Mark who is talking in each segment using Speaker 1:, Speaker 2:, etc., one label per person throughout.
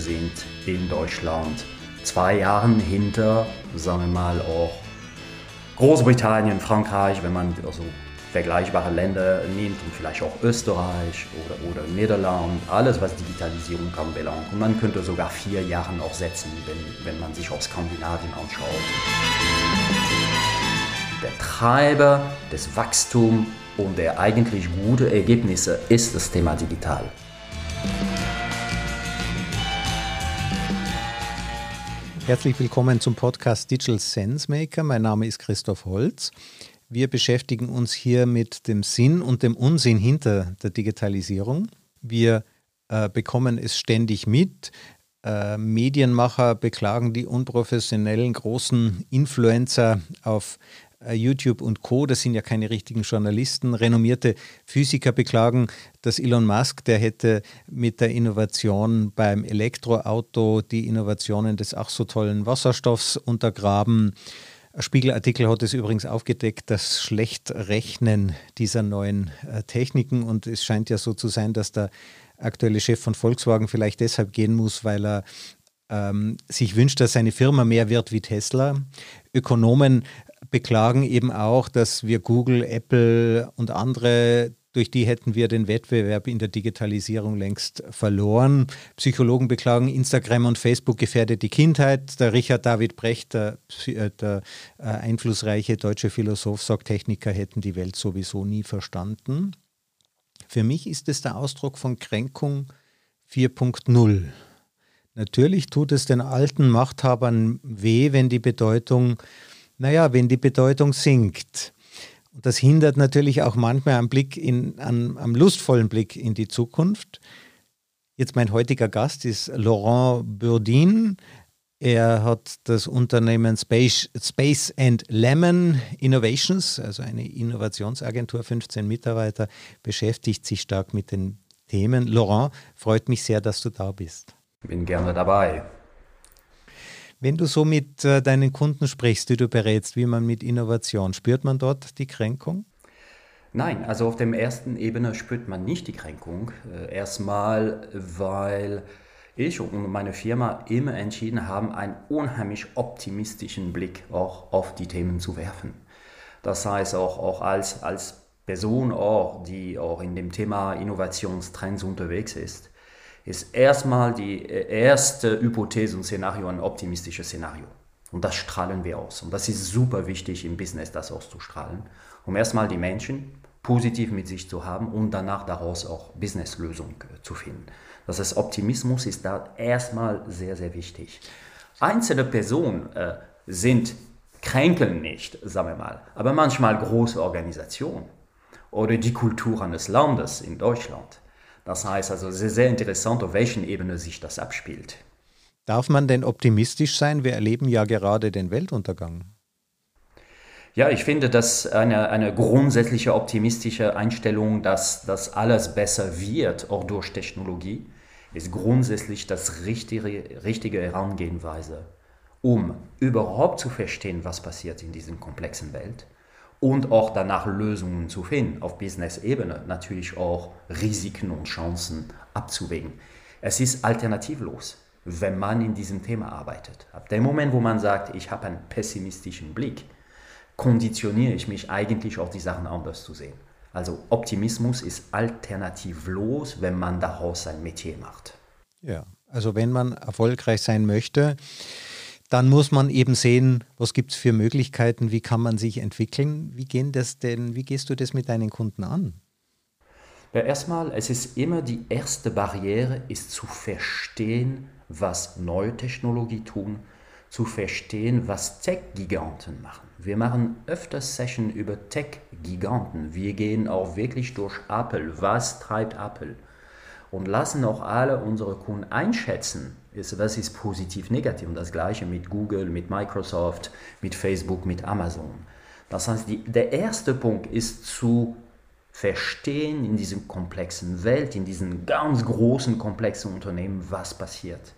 Speaker 1: sind in Deutschland zwei Jahren hinter, sagen wir mal, auch Großbritannien, Frankreich, wenn man also vergleichbare Länder nimmt und vielleicht auch Österreich oder, oder Niederland, alles was Digitalisierung anbelangt. Und man könnte sogar vier Jahre auch setzen, wenn, wenn man sich auch Skandinavien anschaut. Der Treiber des Wachstums und der eigentlich gute Ergebnisse ist das Thema Digital.
Speaker 2: Herzlich willkommen zum Podcast Digital Sense Maker. Mein Name ist Christoph Holz. Wir beschäftigen uns hier mit dem Sinn und dem Unsinn hinter der Digitalisierung. Wir äh, bekommen es ständig mit. Äh, Medienmacher beklagen die unprofessionellen großen Influencer auf YouTube und Co., das sind ja keine richtigen Journalisten. Renommierte Physiker beklagen, dass Elon Musk, der hätte mit der Innovation beim Elektroauto die Innovationen des ach so tollen Wasserstoffs untergraben. Ein Spiegelartikel hat es übrigens aufgedeckt, das Schlechtrechnen dieser neuen äh, Techniken. Und es scheint ja so zu sein, dass der aktuelle Chef von Volkswagen vielleicht deshalb gehen muss, weil er ähm, sich wünscht, dass seine Firma mehr wird wie Tesla. Ökonomen beklagen eben auch, dass wir Google, Apple und andere durch die hätten wir den Wettbewerb in der Digitalisierung längst verloren. Psychologen beklagen, Instagram und Facebook gefährdet die Kindheit. Der Richard David Brecht, der, äh, der äh, einflussreiche deutsche Philosoph, sagt, Techniker hätten die Welt sowieso nie verstanden. Für mich ist es der Ausdruck von Kränkung 4.0. Natürlich tut es den alten Machthabern weh, wenn die Bedeutung naja, wenn die Bedeutung sinkt. Und das hindert natürlich auch manchmal am Blick in, an, am lustvollen Blick in die Zukunft. Jetzt mein heutiger Gast ist Laurent Burdin. Er hat das Unternehmen Space, Space and Lemon Innovations, also eine Innovationsagentur, 15 Mitarbeiter, beschäftigt sich stark mit den Themen. Laurent, freut mich sehr, dass du da bist.
Speaker 1: Bin gerne dabei.
Speaker 2: Wenn du so mit äh, deinen Kunden sprichst, die du berätst, wie man mit Innovation, spürt man dort die Kränkung?
Speaker 1: Nein, also auf der ersten Ebene spürt man nicht die Kränkung. Äh, erstmal, weil ich und meine Firma immer entschieden haben, einen unheimlich optimistischen Blick auch auf die Themen zu werfen. Das heißt auch, auch als, als Person, auch, die auch in dem Thema Innovationstrends unterwegs ist, ist erstmal die äh, erste Hypothese und Szenario ein optimistisches Szenario. Und das strahlen wir aus. Und das ist super wichtig im Business, das auszustrahlen, um erstmal die Menschen positiv mit sich zu haben und danach daraus auch Businesslösungen äh, zu finden. Das heißt, Optimismus ist da erstmal sehr, sehr wichtig. Einzelne Personen äh, sind kränkeln nicht, sagen wir mal, aber manchmal große Organisationen oder die Kultur eines Landes in Deutschland das heißt also sehr, sehr interessant, auf welchen Ebene sich das abspielt.
Speaker 2: Darf man denn optimistisch sein? Wir erleben ja gerade den Weltuntergang.
Speaker 1: Ja, ich finde, dass eine, eine grundsätzliche optimistische Einstellung, dass das alles besser wird, auch durch Technologie, ist grundsätzlich das richtige, richtige Herangehensweise, um überhaupt zu verstehen, was passiert in dieser komplexen Welt und auch danach Lösungen zu finden, auf Business-Ebene natürlich auch Risiken und Chancen abzuwägen. Es ist alternativlos, wenn man in diesem Thema arbeitet. Ab dem Moment, wo man sagt, ich habe einen pessimistischen Blick, konditioniere ich mich eigentlich auf die Sachen anders zu sehen. Also Optimismus ist alternativlos, wenn man daraus sein Metier macht.
Speaker 2: Ja, also wenn man erfolgreich sein möchte, dann muss man eben sehen, was gibt es für Möglichkeiten, wie kann man sich entwickeln. Wie, gehen das denn, wie gehst du das mit deinen Kunden an?
Speaker 1: Ja, erstmal, es ist immer die erste Barriere, ist zu verstehen, was neue Technologie tun, zu verstehen, was Tech-Giganten machen. Wir machen öfter Sessions über Tech-Giganten. Wir gehen auch wirklich durch Apple. Was treibt Apple? Und lassen auch alle unsere Kunden einschätzen, ist, was ist positiv, negativ. Und das gleiche mit Google, mit Microsoft, mit Facebook, mit Amazon. Das heißt, die, der erste Punkt ist zu verstehen in diesem komplexen Welt, in diesen ganz großen, komplexen Unternehmen, was passiert.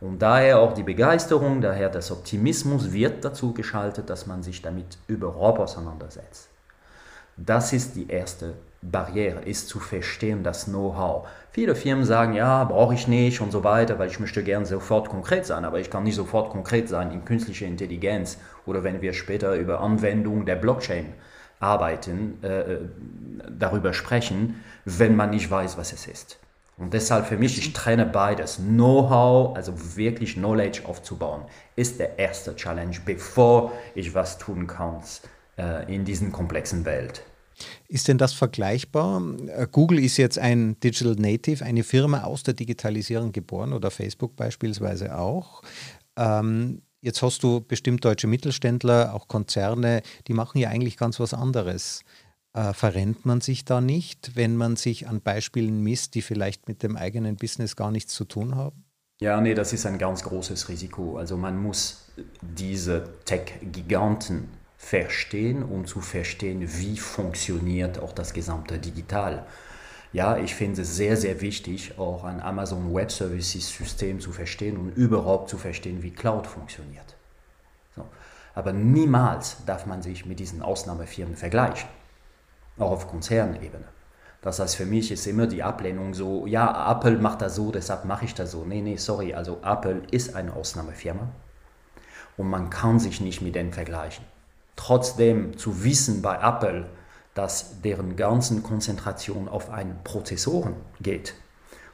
Speaker 1: Und daher auch die Begeisterung, daher das Optimismus wird dazu geschaltet, dass man sich damit überhaupt auseinandersetzt. Das ist die erste Barriere ist zu verstehen, das Know-how. Viele Firmen sagen, ja, brauche ich nicht und so weiter, weil ich möchte gerne sofort konkret sein, aber ich kann nicht sofort konkret sein in künstliche Intelligenz oder wenn wir später über Anwendung der Blockchain arbeiten, äh, äh darüber sprechen, wenn man nicht weiß, was es ist. Und deshalb für mich, ich trenne beides. Know-how, also wirklich Knowledge aufzubauen, ist der erste Challenge, bevor ich was tun kann äh, in diesen komplexen Welt.
Speaker 2: Ist denn das vergleichbar? Äh, Google ist jetzt ein Digital Native, eine Firma aus der Digitalisierung geboren oder Facebook beispielsweise auch. Ähm, jetzt hast du bestimmt deutsche Mittelständler, auch Konzerne, die machen ja eigentlich ganz was anderes. Äh, verrennt man sich da nicht, wenn man sich an Beispielen misst, die vielleicht mit dem eigenen Business gar nichts zu tun haben?
Speaker 1: Ja, nee, das ist ein ganz großes Risiko. Also man muss diese Tech-Giganten verstehen, um zu verstehen, wie funktioniert auch das gesamte Digital. Ja, ich finde es sehr, sehr wichtig, auch ein Amazon Web Services System zu verstehen und überhaupt zu verstehen, wie Cloud funktioniert. So. Aber niemals darf man sich mit diesen Ausnahmefirmen vergleichen, auch auf Konzernebene. Das heißt, für mich ist immer die Ablehnung so, ja, Apple macht das so, deshalb mache ich das so. Nee, nee, sorry, also Apple ist eine Ausnahmefirma und man kann sich nicht mit denen vergleichen trotzdem zu wissen bei Apple, dass deren ganzen Konzentration auf einen Prozessoren geht.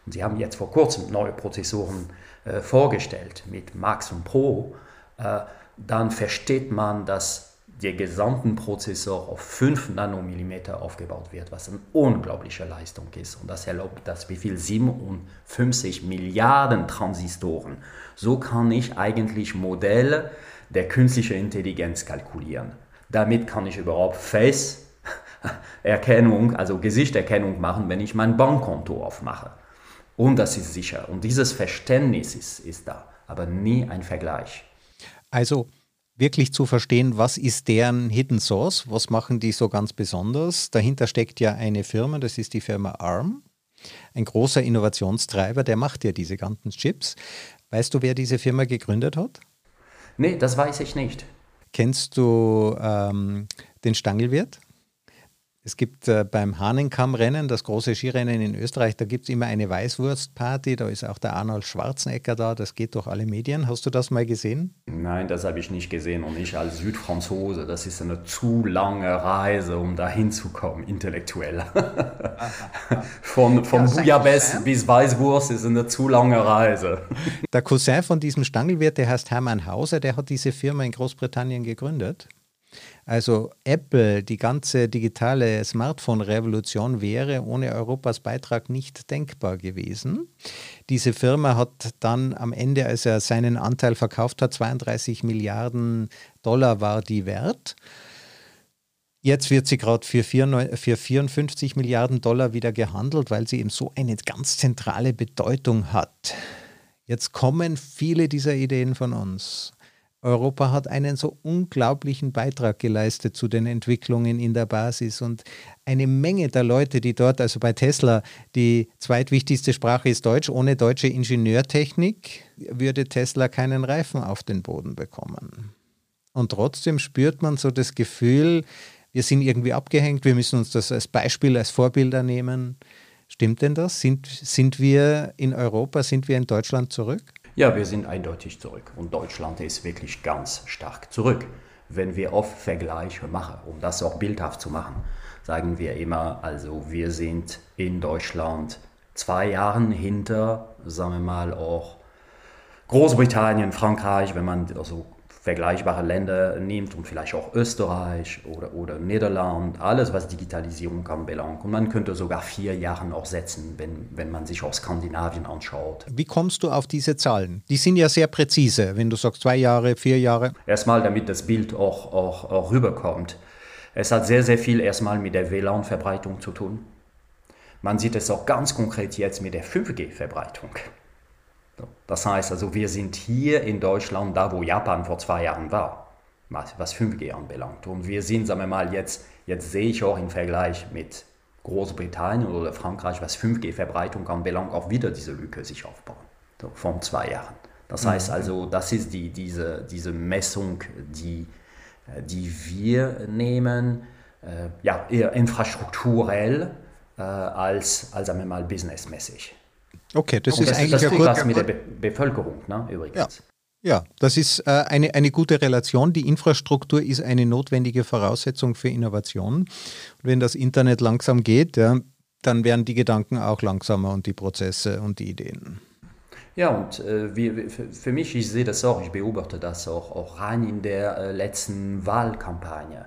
Speaker 1: Und sie haben jetzt vor kurzem neue Prozessoren äh, vorgestellt mit Max und Pro. Äh, dann versteht man, dass der gesamte Prozessor auf 5 Nanomillimeter aufgebaut wird, was eine unglaubliche Leistung ist. Und das erlaubt das wie viel 57 Milliarden Transistoren. So kann ich eigentlich Modelle der künstlichen Intelligenz kalkulieren. Damit kann ich überhaupt Face-Erkennung, also Gesichterkennung machen, wenn ich mein Bankkonto aufmache. Und das ist sicher. Und dieses Verständnis ist, ist da, aber nie ein Vergleich.
Speaker 2: Also wirklich zu verstehen, was ist deren Hidden Source, was machen die so ganz besonders. Dahinter steckt ja eine Firma, das ist die Firma ARM, ein großer Innovationstreiber, der macht ja diese ganzen Chips. Weißt du, wer diese Firma gegründet hat?
Speaker 1: Nee, das weiß ich nicht.
Speaker 2: Kennst du ähm, den Stangelwirt? Es gibt äh, beim Hahnenkammrennen, das große Skirennen in Österreich, da gibt es immer eine Weißwurstparty, da ist auch der Arnold Schwarzenegger da, das geht durch alle Medien. Hast du das mal gesehen?
Speaker 1: Nein, das habe ich nicht gesehen und ich als Südfranzose, das ist eine zu lange Reise, um da hinzukommen, intellektuell. von von ja, Bouillabaisse bis Weißwurst ist eine zu lange Reise.
Speaker 2: Der Cousin von diesem Stangelwirt, der heißt Hermann Hauser, der hat diese Firma in Großbritannien gegründet. Also Apple, die ganze digitale Smartphone-Revolution wäre ohne Europas Beitrag nicht denkbar gewesen. Diese Firma hat dann am Ende, als er seinen Anteil verkauft hat, 32 Milliarden Dollar war die wert. Jetzt wird sie gerade für, für 54 Milliarden Dollar wieder gehandelt, weil sie eben so eine ganz zentrale Bedeutung hat. Jetzt kommen viele dieser Ideen von uns. Europa hat einen so unglaublichen Beitrag geleistet zu den Entwicklungen in der Basis und eine Menge der Leute, die dort, also bei Tesla, die zweitwichtigste Sprache ist Deutsch, ohne deutsche Ingenieurtechnik würde Tesla keinen Reifen auf den Boden bekommen. Und trotzdem spürt man so das Gefühl, wir sind irgendwie abgehängt, wir müssen uns das als Beispiel, als Vorbilder nehmen. Stimmt denn das? Sind, sind wir in Europa, sind wir in Deutschland zurück?
Speaker 1: Ja, wir sind eindeutig zurück und Deutschland ist wirklich ganz stark zurück. Wenn wir oft Vergleiche machen, um das auch bildhaft zu machen, sagen wir immer, also wir sind in Deutschland zwei Jahre hinter, sagen wir mal auch Großbritannien, Frankreich, wenn man also vergleichbare Länder nimmt und vielleicht auch Österreich oder, oder Niederland, alles was Digitalisierung anbelangt. Und man könnte sogar vier Jahre noch setzen, wenn, wenn man sich auch Skandinavien anschaut.
Speaker 2: Wie kommst du auf diese Zahlen? Die sind ja sehr präzise, wenn du sagst zwei Jahre, vier Jahre.
Speaker 1: Erstmal, damit das Bild auch, auch, auch rüberkommt. Es hat sehr, sehr viel erstmal mit der WLAN-Verbreitung zu tun. Man sieht es auch ganz konkret jetzt mit der 5G-Verbreitung. Das heißt also, wir sind hier in Deutschland da, wo Japan vor zwei Jahren war, was 5G anbelangt. Und wir sind, sagen wir mal, jetzt, jetzt sehe ich auch im Vergleich mit Großbritannien oder Frankreich, was 5G-Verbreitung anbelangt, auch wieder diese Lücke sich aufbauen, so, von zwei Jahren. Das heißt mhm. also, das ist die, diese, diese Messung, die, die wir nehmen. äh, ja, eher infrastrukturell äh, als, als sagen wir mal, businessmäßig.
Speaker 2: Okay, das Und ist das, eigentlich das
Speaker 1: ein gut, was mit der Be Bevölkerung, ne, übrigens.
Speaker 2: Ja. Ja, das ist äh, eine, eine gute Relation. Die Infrastruktur ist eine notwendige Voraussetzung für Innovation. Und wenn das Internet langsam geht, ja, dann werden die Gedanken auch langsamer und die Prozesse und die Ideen.
Speaker 1: Ja, und äh, wie, für mich, ich sehe das auch, ich beobachte das auch, auch rein in der äh, letzten Wahlkampagne.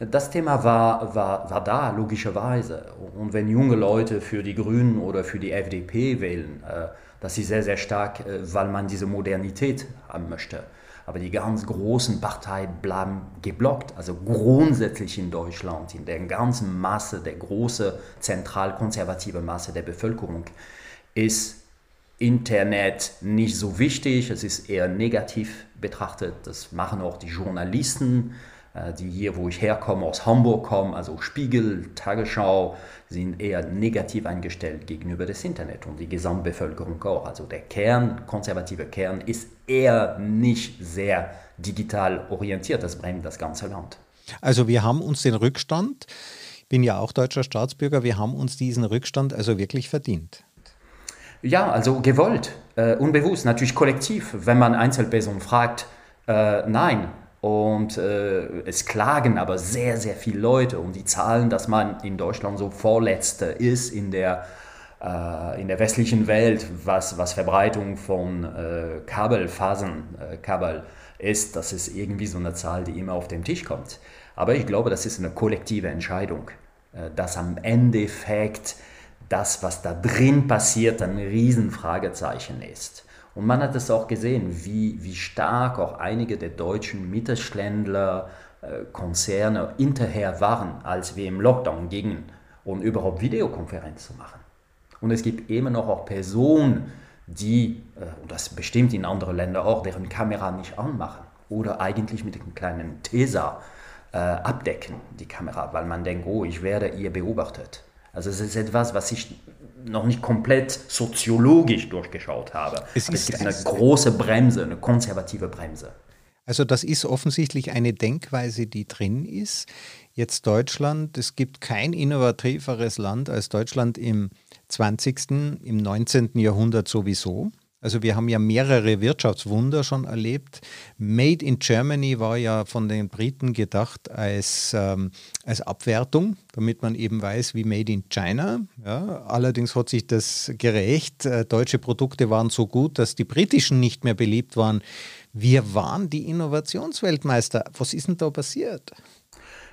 Speaker 1: Das Thema war, war, war da, logischerweise. Und wenn junge Leute für die Grünen oder für die FDP wählen, äh, das ist sehr, sehr stark, äh, weil man diese Modernität haben möchte. Aber die ganz großen Parteien bleiben geblockt. Also grundsätzlich in Deutschland, in der ganzen Masse, der große zentral-konservative Masse der Bevölkerung, ist Internet nicht so wichtig. Es ist eher negativ betrachtet. Das machen auch die Journalisten die hier, wo ich herkomme, aus Hamburg kommen, also Spiegel, Tagesschau, sind eher negativ eingestellt gegenüber des Internet und die Gesamtbevölkerung auch. Also der Kern, konservative Kern, ist eher nicht sehr digital orientiert. Das bringt das ganze Land.
Speaker 2: Also wir haben uns den Rückstand, ich bin ja auch deutscher Staatsbürger, wir haben uns diesen Rückstand also wirklich verdient.
Speaker 1: Ja, also gewollt, äh, unbewusst, natürlich kollektiv. Wenn man Einzelpersonen fragt, äh, nein, und äh, es klagen aber sehr, sehr viele Leute und die Zahlen, dass man in Deutschland so Vorletzte ist in der, äh, in der westlichen Welt, was, was Verbreitung von äh, Kabelfasern, äh, Kabel ist, das ist irgendwie so eine Zahl, die immer auf den Tisch kommt. Aber ich glaube, das ist eine kollektive Entscheidung, äh, dass am Endeffekt das, was da drin passiert, ein Riesenfragezeichen ist. Und man hat es auch gesehen, wie, wie stark auch einige der deutschen Mittelständler, äh, Konzerne hinterher waren, als wir im Lockdown gingen, um überhaupt Videokonferenz zu machen. Und es gibt immer noch auch Personen, die, äh, und das bestimmt in anderen Ländern auch, deren Kamera nicht anmachen oder eigentlich mit einem kleinen Tesa äh, abdecken, die Kamera, weil man denkt, oh, ich werde ihr beobachtet. Also es ist etwas, was ich noch nicht komplett soziologisch durchgeschaut habe. Es, es gibt eine große Bremse, eine konservative Bremse.
Speaker 2: Also das ist offensichtlich eine Denkweise, die drin ist. Jetzt Deutschland, es gibt kein innovativeres Land als Deutschland im 20., im 19. Jahrhundert sowieso. Also wir haben ja mehrere Wirtschaftswunder schon erlebt. Made in Germany war ja von den Briten gedacht als, ähm, als Abwertung, damit man eben weiß, wie Made in China. Ja, allerdings hat sich das gerecht. Äh, deutsche Produkte waren so gut, dass die britischen nicht mehr beliebt waren. Wir waren die Innovationsweltmeister. Was ist denn da passiert?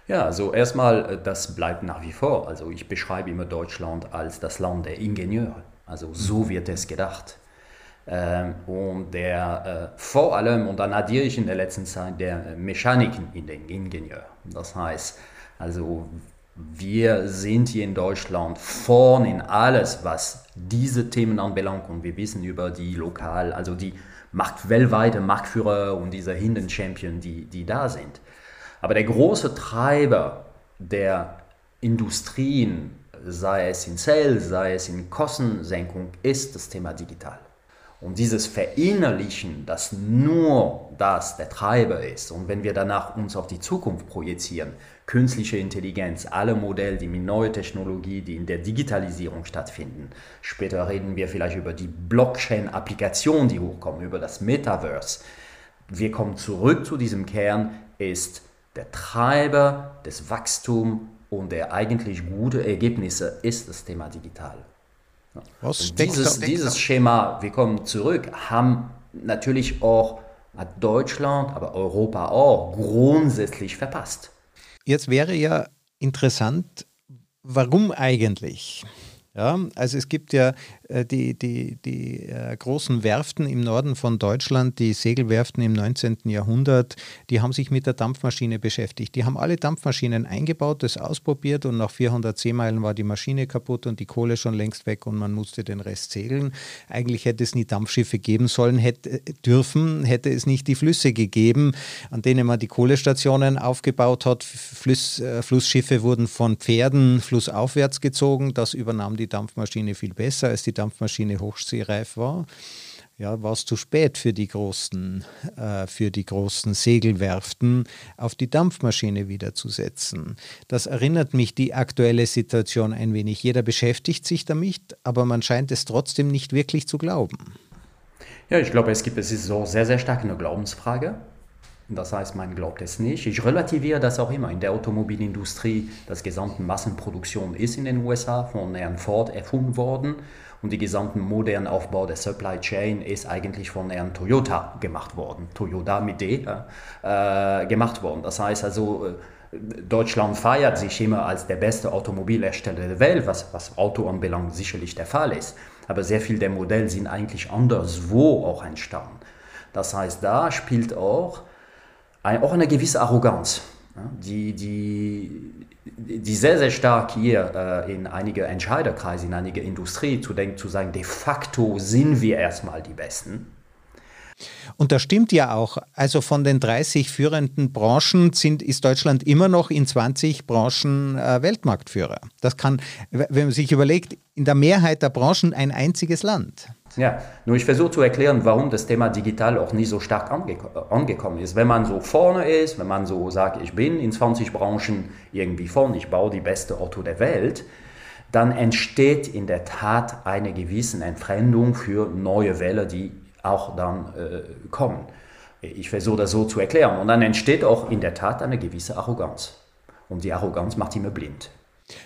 Speaker 1: Ja, also erstmal, äh, das bleibt nach wie vor. Also ich beschreibe immer Deutschland als das Land der Ingenieure. Also so wird es gedacht. Ähm, und der äh, vor allem, und dann addiere ich in der letzten Zeit, der Mechaniken in den Ingenieur. Das heißt, also wir sind hier in Deutschland vorn in alles, was diese Themen anbelangt und wir wissen über die lokal, also die Markt, weltweite Marktführer und diese Hidden Champion, die, die da sind. Aber der große Treiber der Industrien, sei es in Sales, sei es in Kostensenkung, ist das Thema digital. Und dieses Verinnerlichen, dass nur das der Treiber ist und wenn wir danach uns auf die Zukunft projizieren, künstliche Intelligenz, alle Modelle, die mit neuer Technologie, die in der Digitalisierung stattfinden, später reden wir vielleicht über die Blockchain-Applikationen, die hochkommen, über das Metaverse. Wir kommen zurück zu diesem Kern, ist der Treiber des Wachstums und der eigentlich gute Ergebnisse ist das Thema digital. Was dieses, dieses Schema, wir kommen zurück, haben natürlich auch Deutschland, aber Europa auch grundsätzlich verpasst.
Speaker 2: Jetzt wäre ja interessant, warum eigentlich? Ja, also es gibt ja die, die, die äh, großen Werften im Norden von Deutschland, die Segelwerften im 19. Jahrhundert, die haben sich mit der Dampfmaschine beschäftigt. Die haben alle Dampfmaschinen eingebaut, das ausprobiert und nach 400 Seemeilen war die Maschine kaputt und die Kohle schon längst weg und man musste den Rest segeln. Eigentlich hätte es nie Dampfschiffe geben sollen, hätte dürfen, hätte es nicht die Flüsse gegeben, an denen man die Kohlestationen aufgebaut hat. Fluss, äh, Flussschiffe wurden von Pferden flussaufwärts gezogen. Das übernahm die Dampfmaschine viel besser als die Dampfmaschine hochseereif war. ja, war es zu spät für die großen, äh, für die großen Segelwerften auf die Dampfmaschine wiederzusetzen. Das erinnert mich die aktuelle Situation ein wenig. Jeder beschäftigt sich damit, aber man scheint es trotzdem nicht wirklich zu glauben.
Speaker 1: Ja, ich glaube, es gibt, es ist so sehr, sehr stark eine Glaubensfrage. Das heißt, man glaubt es nicht. Ich relativiere das auch immer. In der Automobilindustrie, das gesamte Massenproduktion ist in den USA von Herrn Ford erfunden worden und die gesamte modernen Aufbau der Supply Chain ist eigentlich von Herrn Toyota gemacht worden. Toyota mit D äh, gemacht worden. Das heißt also, äh, Deutschland feiert sich immer als der beste Automobilhersteller der Welt, was, was Auto anbelangt sicherlich der Fall ist. Aber sehr viele der Modelle sind eigentlich anderswo auch entstanden. Das heißt, da spielt auch ein, auch eine gewisse Arroganz, die, die, die sehr, sehr stark hier äh, in einige Entscheiderkreise, in einige Industrie zu denken, zu sagen, de facto sind wir erstmal die Besten.
Speaker 2: Und das stimmt ja auch. Also von den 30 führenden Branchen sind, ist Deutschland immer noch in 20 Branchen äh, Weltmarktführer. Das kann, wenn man sich überlegt, in der Mehrheit der Branchen ein einziges Land.
Speaker 1: Ja, nur ich versuche zu erklären, warum das Thema digital auch nie so stark ange angekommen ist. Wenn man so vorne ist, wenn man so sagt, ich bin in 20 Branchen irgendwie vorne, ich baue die beste Auto der Welt, dann entsteht in der Tat eine gewisse Entfremdung für neue Welle, die auch dann äh, kommen. Ich versuche das so zu erklären. Und dann entsteht auch in der Tat eine gewisse Arroganz. Und die Arroganz macht immer blind.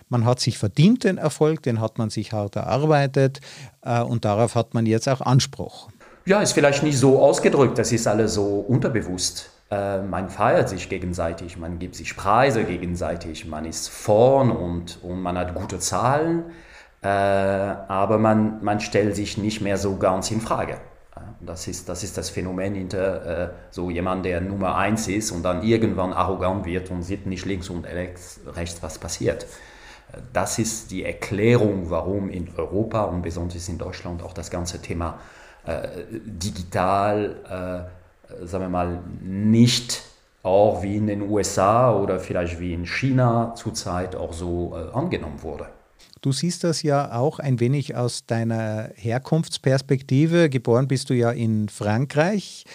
Speaker 2: Man hat sich verdient den Erfolg, den hat man sich hart erarbeitet äh, und darauf hat man jetzt auch Anspruch.
Speaker 1: Ja, ist vielleicht nicht so ausgedrückt, das ist alles so unterbewusst. Äh, man feiert sich gegenseitig, man gibt sich Preise gegenseitig, man ist vorn und, und man hat gute Zahlen, äh, aber man, man stellt sich nicht mehr so ganz in Frage. Das ist, das ist das Phänomen hinter äh, so jemand, der Nummer eins ist und dann irgendwann arrogant wird und sieht nicht links und rechts, was passiert. Das ist die Erklärung, warum in Europa und besonders in Deutschland auch das ganze Thema äh, digital, äh, sagen wir mal, nicht auch wie in den USA oder vielleicht wie in China zurzeit auch so äh, angenommen wurde.
Speaker 2: Du siehst das ja auch ein wenig aus deiner Herkunftsperspektive. Geboren bist du ja in Frankreich.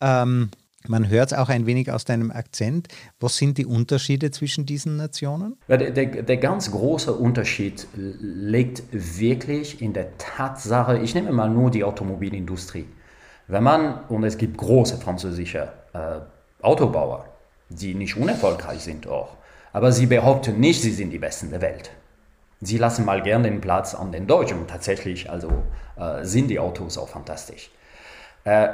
Speaker 2: Ähm, man hört es auch ein wenig aus deinem Akzent. Was sind die Unterschiede zwischen diesen Nationen?
Speaker 1: Der, der, der, ganz große Unterschied liegt wirklich in der Tatsache, ich nehme mal nur die Automobilindustrie. Wenn man, und es gibt große französische äh, Autobauer, die nicht unerfolgreich sind auch, aber sie behaupten nicht, sie sind die Besten der Welt. Sie lassen mal gern den Platz an den Deutschen tatsächlich also, äh, sind die Autos auch fantastisch. Äh,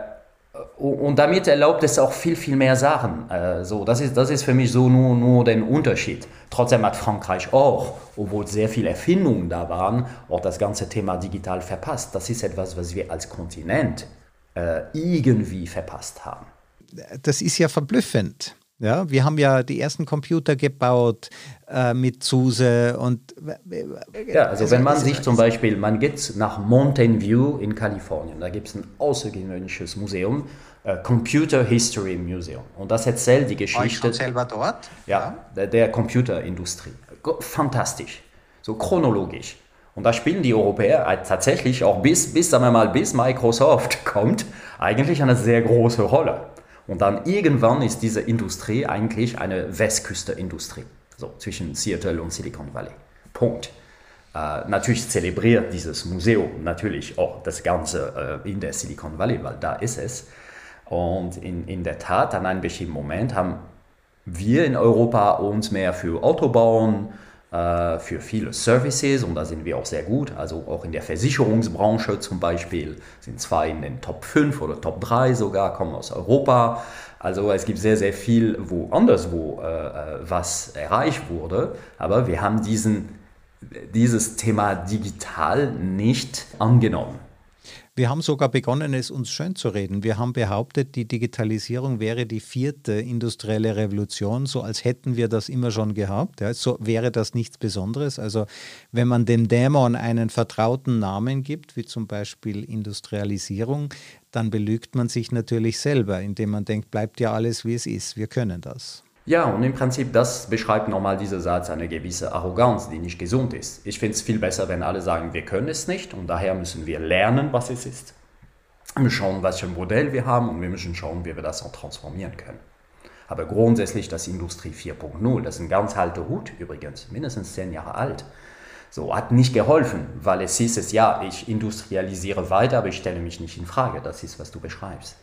Speaker 1: und damit erlaubt es auch viel, viel mehr Sachen. Äh, so, das, ist, das ist für mich so nur, nur der Unterschied. Trotzdem hat Frankreich auch, obwohl sehr viele Erfindungen da waren, auch das ganze Thema digital verpasst. Das ist etwas, was wir als Kontinent äh, irgendwie verpasst haben.
Speaker 2: Das ist ja verblüffend. Ja, wir haben ja die ersten Computer gebaut äh, mit SUSE und
Speaker 1: ja, also wenn man sich zum Beispiel, man geht nach Mountain View in Kalifornien, da gibt es ein außergewöhnliches Museum, äh, Computer History Museum und das erzählt die Geschichte. War ich
Speaker 2: selber dort?
Speaker 1: Ja, ja. Der, der Computerindustrie. Fantastisch, so chronologisch. Und da spielen die Europäer tatsächlich auch bis, bis, sagen wir mal, bis Microsoft kommt, eigentlich eine sehr große Rolle. Und dann irgendwann ist diese Industrie eigentlich eine Westküste-Industrie, so zwischen Seattle und Silicon Valley. Punkt. Äh, natürlich zelebriert dieses Museum natürlich auch das Ganze äh, in der Silicon Valley, weil da ist es. Und in, in der Tat, an einem bestimmten Moment haben wir in Europa uns mehr für Autobauen, für viele Services und da sind wir auch sehr gut. Also auch in der Versicherungsbranche zum Beispiel sind zwei in den Top 5 oder Top 3 sogar, kommen aus Europa. Also es gibt sehr, sehr viel wo anderswo äh, äh, was erreicht wurde, aber wir haben diesen, dieses Thema digital nicht angenommen.
Speaker 2: Wir haben sogar begonnen, es uns schön zu reden. Wir haben behauptet, die Digitalisierung wäre die vierte industrielle Revolution, so als hätten wir das immer schon gehabt. Ja, so wäre das nichts Besonderes. Also wenn man dem Dämon einen vertrauten Namen gibt, wie zum Beispiel Industrialisierung, dann belügt man sich natürlich selber, indem man denkt, bleibt ja alles, wie es ist. Wir können das.
Speaker 1: Ja, und im Prinzip, das beschreibt nochmal dieser Satz eine gewisse Arroganz, die nicht gesund ist. Ich finde es viel besser, wenn alle sagen, wir können es nicht und daher müssen wir lernen, was es ist. Wir schauen, welches Modell wir haben und wir müssen schauen, wie wir das auch transformieren können. Aber grundsätzlich das Industrie 4.0, das ist ein ganz alter Hut übrigens, mindestens zehn Jahre alt. So, hat nicht geholfen, weil es hieß es, ja, ich industrialisiere weiter, aber ich stelle mich nicht in Frage. Das ist, was du beschreibst.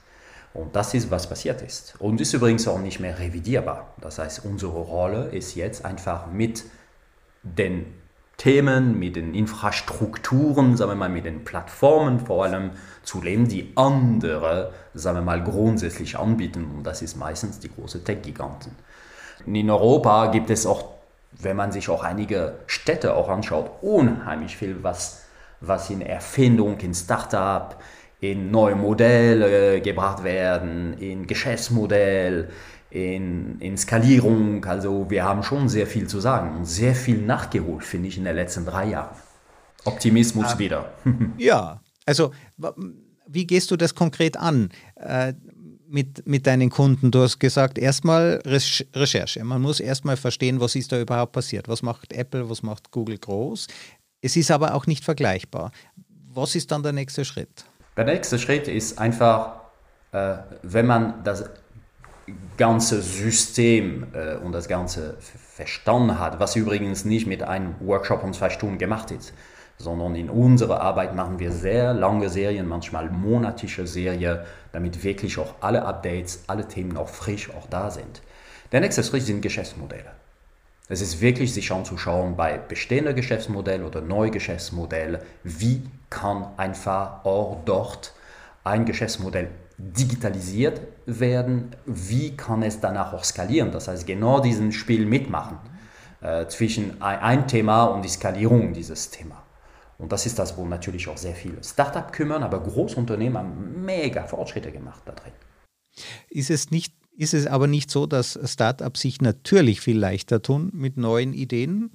Speaker 1: Und das ist, was passiert ist. Und ist übrigens auch nicht mehr revidierbar. Das heißt, unsere Rolle ist jetzt einfach mit den Themen, mit den Infrastrukturen, sagen wir mal, mit den Plattformen vor allem zu leben, die andere, sagen wir mal, grundsätzlich anbieten. Und das ist meistens die große Tech-Giganten. In Europa gibt es auch, wenn man sich auch einige Städte auch anschaut, unheimlich viel, was, was in Erfindung, in Startup, in neue Modelle gebracht werden, in Geschäftsmodell, in, in Skalierung. Also wir haben schon sehr viel zu sagen und sehr viel nachgeholt, finde ich, in den letzten drei Jahren. Optimismus ähm, wieder.
Speaker 2: ja, also wie gehst du das konkret an? Äh, mit, mit deinen Kunden? Du hast gesagt, erstmal Recherche. Man muss erstmal verstehen, was ist da überhaupt passiert. Was macht Apple, was macht Google groß? Es ist aber auch nicht vergleichbar. Was ist dann der nächste Schritt?
Speaker 1: Der nächste Schritt ist einfach, äh, wenn man das ganze System äh, und das Ganze verstanden hat, was übrigens nicht mit einem Workshop um zwei Stunden gemacht ist, sondern in unserer Arbeit machen wir sehr lange Serien, manchmal monatische Serien, damit wirklich auch alle Updates, alle Themen auch frisch auch da sind. Der nächste Schritt sind Geschäftsmodelle. Es ist wirklich sich anzuschauen bei bestehenden Geschäftsmodellen oder neuen Geschäftsmodellen, wie kann einfach auch dort ein Geschäftsmodell digitalisiert werden, wie kann es danach auch skalieren? Das heißt, genau diesen Spiel mitmachen äh, zwischen ein, ein, Thema und die Skalierung dieses Thema. Und das ist das, wo natürlich auch sehr viele Startups kümmern, aber Großunternehmen haben mega Fortschritte gemacht da drin.
Speaker 2: Ist es nicht ist es aber nicht so, dass Startups sich natürlich viel leichter tun mit neuen Ideen,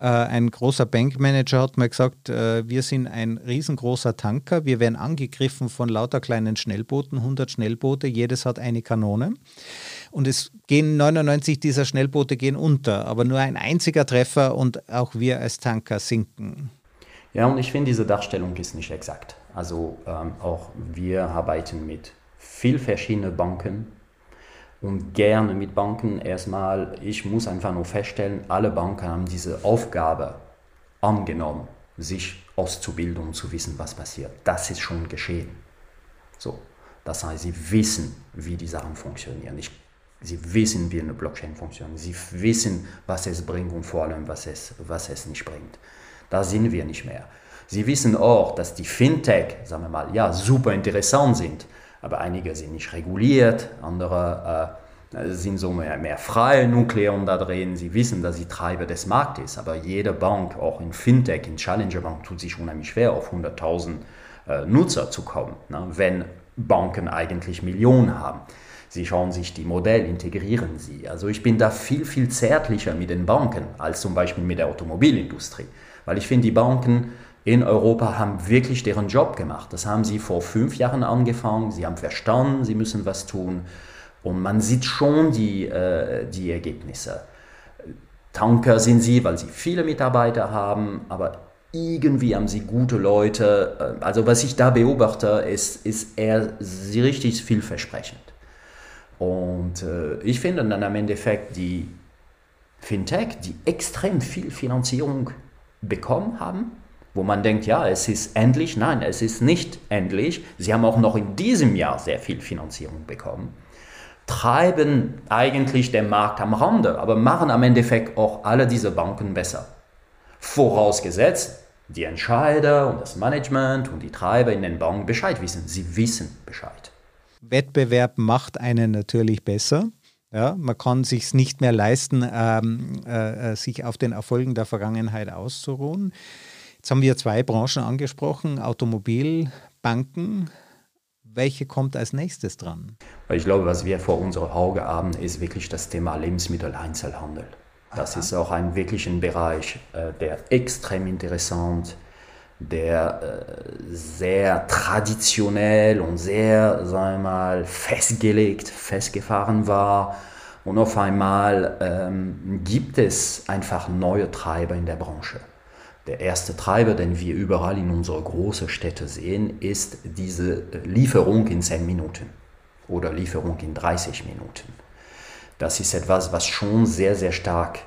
Speaker 2: äh, ein großer Bankmanager hat mal gesagt, äh, wir sind ein riesengroßer Tanker, wir werden angegriffen von lauter kleinen Schnellbooten, 100 Schnellboote, jedes hat eine Kanone. Und es gehen 99 dieser Schnellboote gehen unter, aber nur ein einziger Treffer und auch wir als Tanker sinken.
Speaker 1: Ja, und ich finde, diese Darstellung ist nicht exakt. Also ähm, auch wir arbeiten mit viel verschiedenen Banken, und gerne mit Banken erstmal, ich muss einfach nur feststellen, alle Banken haben diese Aufgabe angenommen, sich auszubilden und zu wissen, was passiert. Das ist schon geschehen. So, das heißt, sie wissen, wie die Sachen funktionieren. Ich, sie wissen, wie eine Blockchain funktioniert. Sie wissen, was es bringt und vor allem, was es, was es nicht bringt. Da sind wir nicht mehr. Sie wissen auch, dass die Fintech, sagen wir mal, ja, super interessant sind aber einige sind nicht reguliert, andere äh, sind so mehr, mehr freie Nukleon da drin. Sie wissen, dass sie Treiber des Marktes, aber jede Bank, auch in Fintech, in Challenger Bank, tut sich unheimlich schwer, auf 100.000 äh, Nutzer zu kommen, ne? wenn Banken eigentlich Millionen haben. Sie schauen sich die Modelle, integrieren sie. Also ich bin da viel, viel zärtlicher mit den Banken als zum Beispiel mit der Automobilindustrie, weil ich finde, die Banken in Europa haben wirklich deren Job gemacht. Das haben sie vor fünf Jahren angefangen. Sie haben verstanden, sie müssen was tun. Und man sieht schon die, äh, die Ergebnisse. Tanker sind sie, weil sie viele Mitarbeiter haben, aber irgendwie haben sie gute Leute. Also was ich da beobachte, ist, ist eher richtig vielversprechend. Und äh, ich finde dann am Endeffekt die Fintech, die extrem viel Finanzierung bekommen haben, wo man denkt, ja, es ist endlich. Nein, es ist nicht endlich. Sie haben auch noch in diesem Jahr sehr viel Finanzierung bekommen. Treiben eigentlich den Markt am Rande, aber machen am Endeffekt auch alle diese Banken besser. Vorausgesetzt, die Entscheider und das Management und die Treiber in den Banken Bescheid wissen. Sie wissen Bescheid.
Speaker 2: Wettbewerb macht einen natürlich besser. Ja, man kann sich nicht mehr leisten, ähm, äh, äh, sich auf den Erfolgen der Vergangenheit auszuruhen. Jetzt haben wir zwei Branchen angesprochen, Automobil, Banken. Welche kommt als nächstes dran?
Speaker 1: Ich glaube, was wir vor unserem Auge haben, ist wirklich das Thema Lebensmitteleinzelhandel. Das Aha. ist auch ein wirklichen Bereich, äh, der extrem interessant, der äh, sehr traditionell und sehr, sagen wir mal, festgelegt, festgefahren war. Und auf einmal ähm, gibt es einfach neue Treiber in der Branche. Der erste Treiber, den wir überall in unseren großen Städten sehen, ist diese Lieferung in 10 Minuten oder Lieferung in 30 Minuten. Das ist etwas, was schon sehr, sehr stark